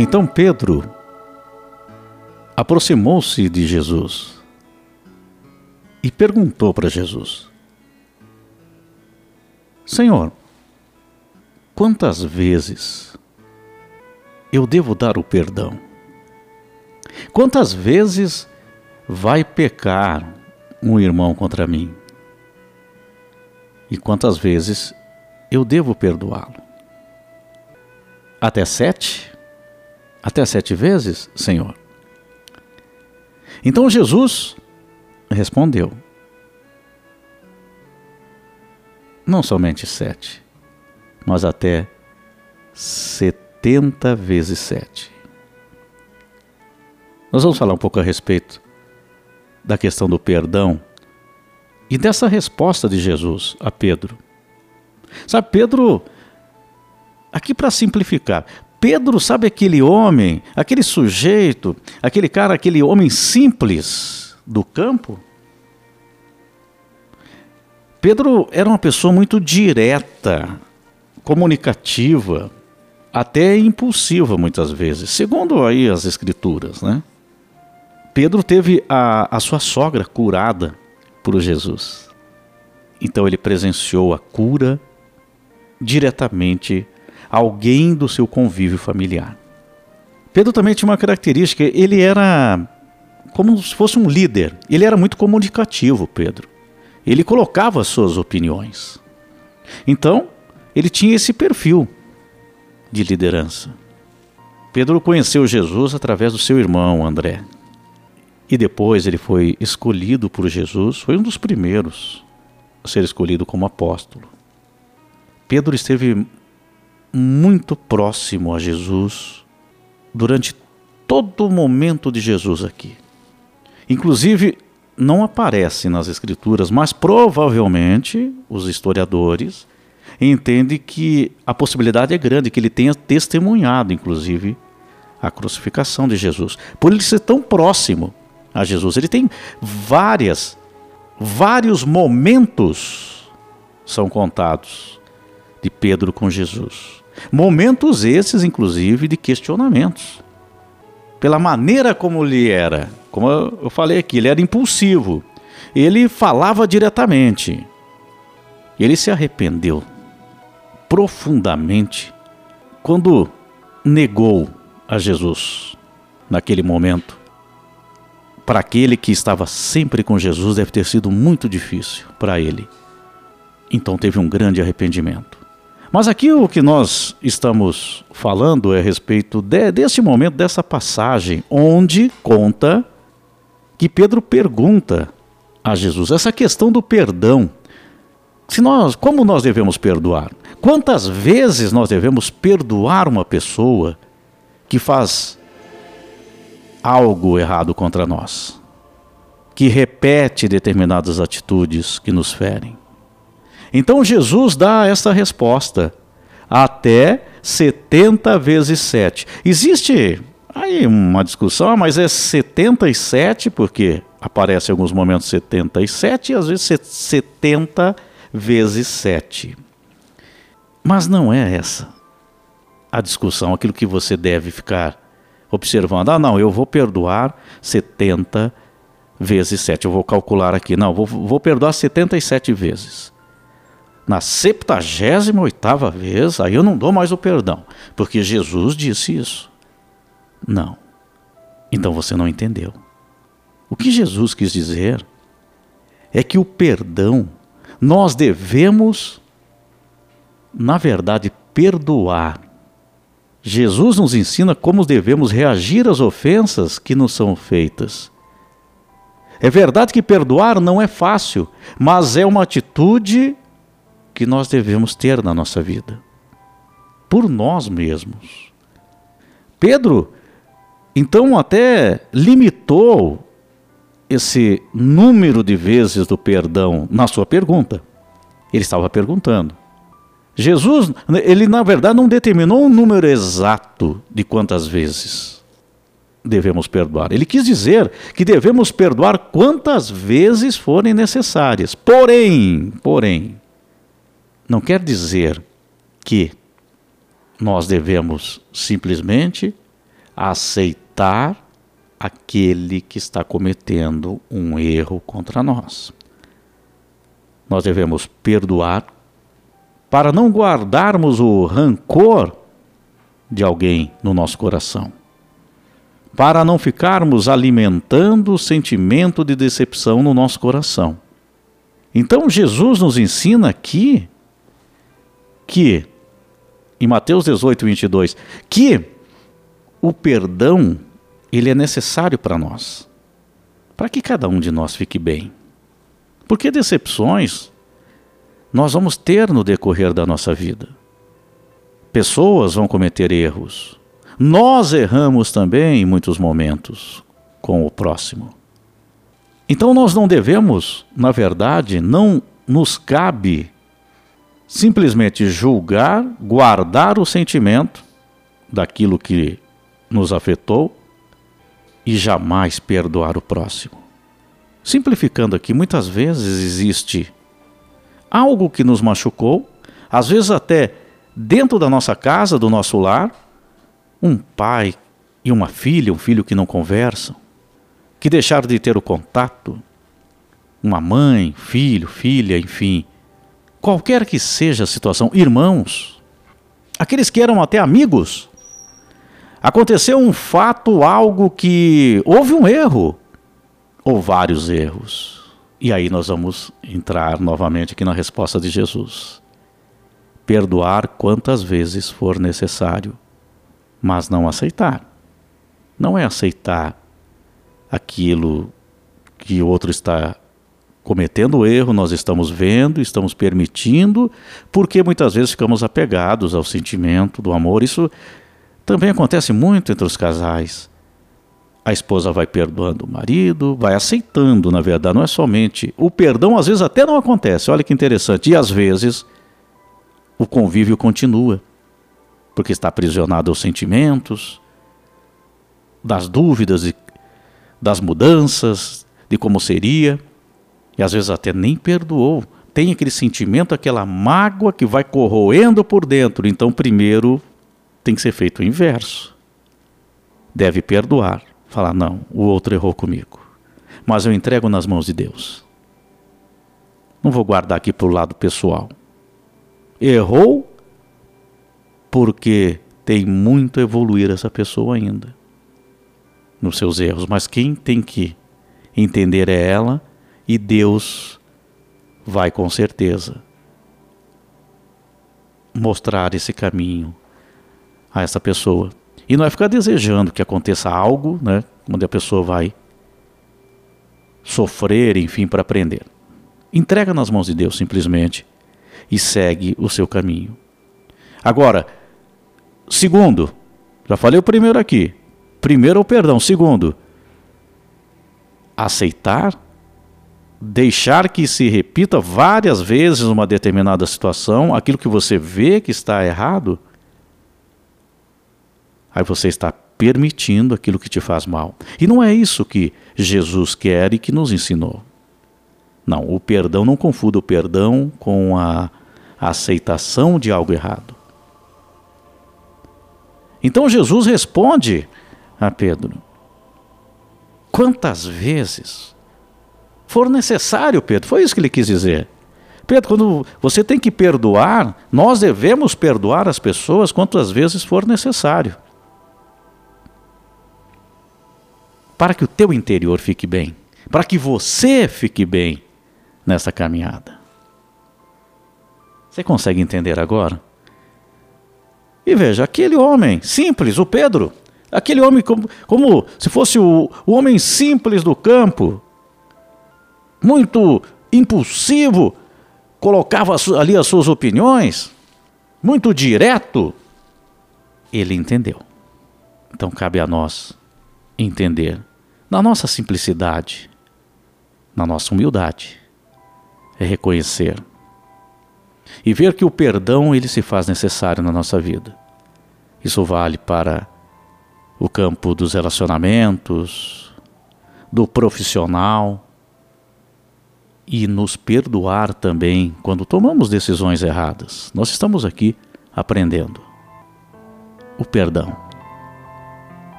Então Pedro aproximou-se de Jesus e perguntou para Jesus: Senhor, quantas vezes eu devo dar o perdão? Quantas vezes vai pecar um irmão contra mim? E quantas vezes eu devo perdoá-lo? Até sete? Até sete vezes, Senhor? Então Jesus respondeu: Não somente sete, mas até setenta vezes sete. Nós vamos falar um pouco a respeito da questão do perdão e dessa resposta de Jesus a Pedro. Sabe, Pedro, aqui para simplificar, Pedro, sabe aquele homem, aquele sujeito, aquele cara, aquele homem simples do campo? Pedro era uma pessoa muito direta, comunicativa, até impulsiva muitas vezes, segundo aí as escrituras, né? Pedro teve a, a sua sogra curada por Jesus. Então ele presenciou a cura diretamente alguém do seu convívio familiar. Pedro também tinha uma característica, ele era como se fosse um líder. Ele era muito comunicativo, Pedro. Ele colocava as suas opiniões. Então, ele tinha esse perfil de liderança. Pedro conheceu Jesus através do seu irmão André. E depois ele foi escolhido por Jesus, foi um dos primeiros a ser escolhido como apóstolo. Pedro esteve muito próximo a Jesus durante todo o momento de Jesus aqui. Inclusive, não aparece nas Escrituras, mas provavelmente os historiadores entendem que a possibilidade é grande que ele tenha testemunhado, inclusive, a crucificação de Jesus. Por ele ser tão próximo a Jesus. Ele tem várias, vários momentos são contados de Pedro com Jesus. Momentos esses, inclusive, de questionamentos. Pela maneira como ele era, como eu falei aqui, ele era impulsivo. Ele falava diretamente. Ele se arrependeu profundamente quando negou a Jesus naquele momento para aquele que estava sempre com Jesus deve ter sido muito difícil para ele. Então teve um grande arrependimento. Mas aqui o que nós estamos falando é a respeito de, desse momento, dessa passagem, onde conta que Pedro pergunta a Jesus essa questão do perdão. Se nós, como nós devemos perdoar? Quantas vezes nós devemos perdoar uma pessoa que faz algo errado contra nós, que repete determinadas atitudes que nos ferem. Então Jesus dá essa resposta, até 70 vezes 7. Existe aí uma discussão, mas é 77 porque aparece em alguns momentos 77 e às vezes 70 vezes 7. Mas não é essa a discussão, aquilo que você deve ficar observando. Ah, não, eu vou perdoar 70 vezes 7. Eu vou calcular aqui. Não, vou, vou perdoar 77 vezes. Na 78 vez, aí eu não dou mais o perdão, porque Jesus disse isso. Não. Então você não entendeu. O que Jesus quis dizer é que o perdão nós devemos, na verdade, perdoar Jesus nos ensina como devemos reagir às ofensas que nos são feitas. É verdade que perdoar não é fácil, mas é uma atitude que nós devemos ter na nossa vida, por nós mesmos. Pedro, então, até limitou esse número de vezes do perdão na sua pergunta. Ele estava perguntando: Jesus, ele na verdade não determinou um número exato de quantas vezes devemos perdoar. Ele quis dizer que devemos perdoar quantas vezes forem necessárias. Porém, porém, não quer dizer que nós devemos simplesmente aceitar aquele que está cometendo um erro contra nós. Nós devemos perdoar para não guardarmos o rancor de alguém no nosso coração, para não ficarmos alimentando o sentimento de decepção no nosso coração. Então Jesus nos ensina aqui que, em Mateus 18, 22, que o perdão ele é necessário para nós, para que cada um de nós fique bem. Porque decepções nós vamos ter no decorrer da nossa vida. Pessoas vão cometer erros. Nós erramos também em muitos momentos com o próximo. Então nós não devemos, na verdade, não nos cabe simplesmente julgar, guardar o sentimento daquilo que nos afetou e jamais perdoar o próximo. Simplificando aqui, muitas vezes existe algo que nos machucou, às vezes até dentro da nossa casa, do nosso lar, um pai e uma filha, um filho que não conversam, que deixaram de ter o contato, uma mãe, filho, filha, enfim, qualquer que seja a situação, irmãos, aqueles que eram até amigos, aconteceu um fato, algo que houve um erro, ou vários erros. E aí nós vamos entrar novamente aqui na resposta de Jesus perdoar quantas vezes for necessário, mas não aceitar. Não é aceitar aquilo que o outro está cometendo erro, nós estamos vendo, estamos permitindo, porque muitas vezes ficamos apegados ao sentimento do amor. Isso também acontece muito entre os casais. A esposa vai perdoando o marido, vai aceitando, na verdade, não é somente. O perdão às vezes até não acontece, olha que interessante. E às vezes o convívio continua, porque está aprisionado aos sentimentos, das dúvidas, das mudanças, de como seria, e às vezes até nem perdoou. Tem aquele sentimento, aquela mágoa que vai corroendo por dentro. Então, primeiro tem que ser feito o inverso. Deve perdoar. Falar, não, o outro errou comigo. Mas eu entrego nas mãos de Deus. Não vou guardar aqui para o lado pessoal errou porque tem muito a evoluir essa pessoa ainda nos seus erros, mas quem tem que entender é ela e Deus vai com certeza mostrar esse caminho a essa pessoa. E não é ficar desejando que aconteça algo, né, onde a pessoa vai sofrer, enfim, para aprender. Entrega nas mãos de Deus simplesmente e segue o seu caminho. Agora, segundo, já falei o primeiro aqui. Primeiro, o perdão. Segundo, aceitar, deixar que se repita várias vezes uma determinada situação, aquilo que você vê que está errado, aí você está permitindo aquilo que te faz mal. E não é isso que Jesus quer e que nos ensinou. Não, o perdão, não confunda o perdão com a, a aceitação de algo errado. Então Jesus responde a Pedro: Quantas vezes for necessário, Pedro? Foi isso que ele quis dizer. Pedro, quando você tem que perdoar, nós devemos perdoar as pessoas quantas vezes for necessário. Para que o teu interior fique bem, para que você fique bem nessa caminhada. Você consegue entender agora? E veja, aquele homem simples, o Pedro, aquele homem como, como se fosse o, o homem simples do campo, muito impulsivo, colocava ali as suas opiniões, muito direto, ele entendeu. Então cabe a nós entender, na nossa simplicidade, na nossa humildade, é reconhecer e ver que o perdão ele se faz necessário na nossa vida. Isso vale para o campo dos relacionamentos, do profissional e nos perdoar também quando tomamos decisões erradas. Nós estamos aqui aprendendo o perdão.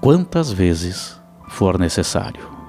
quantas vezes for necessário.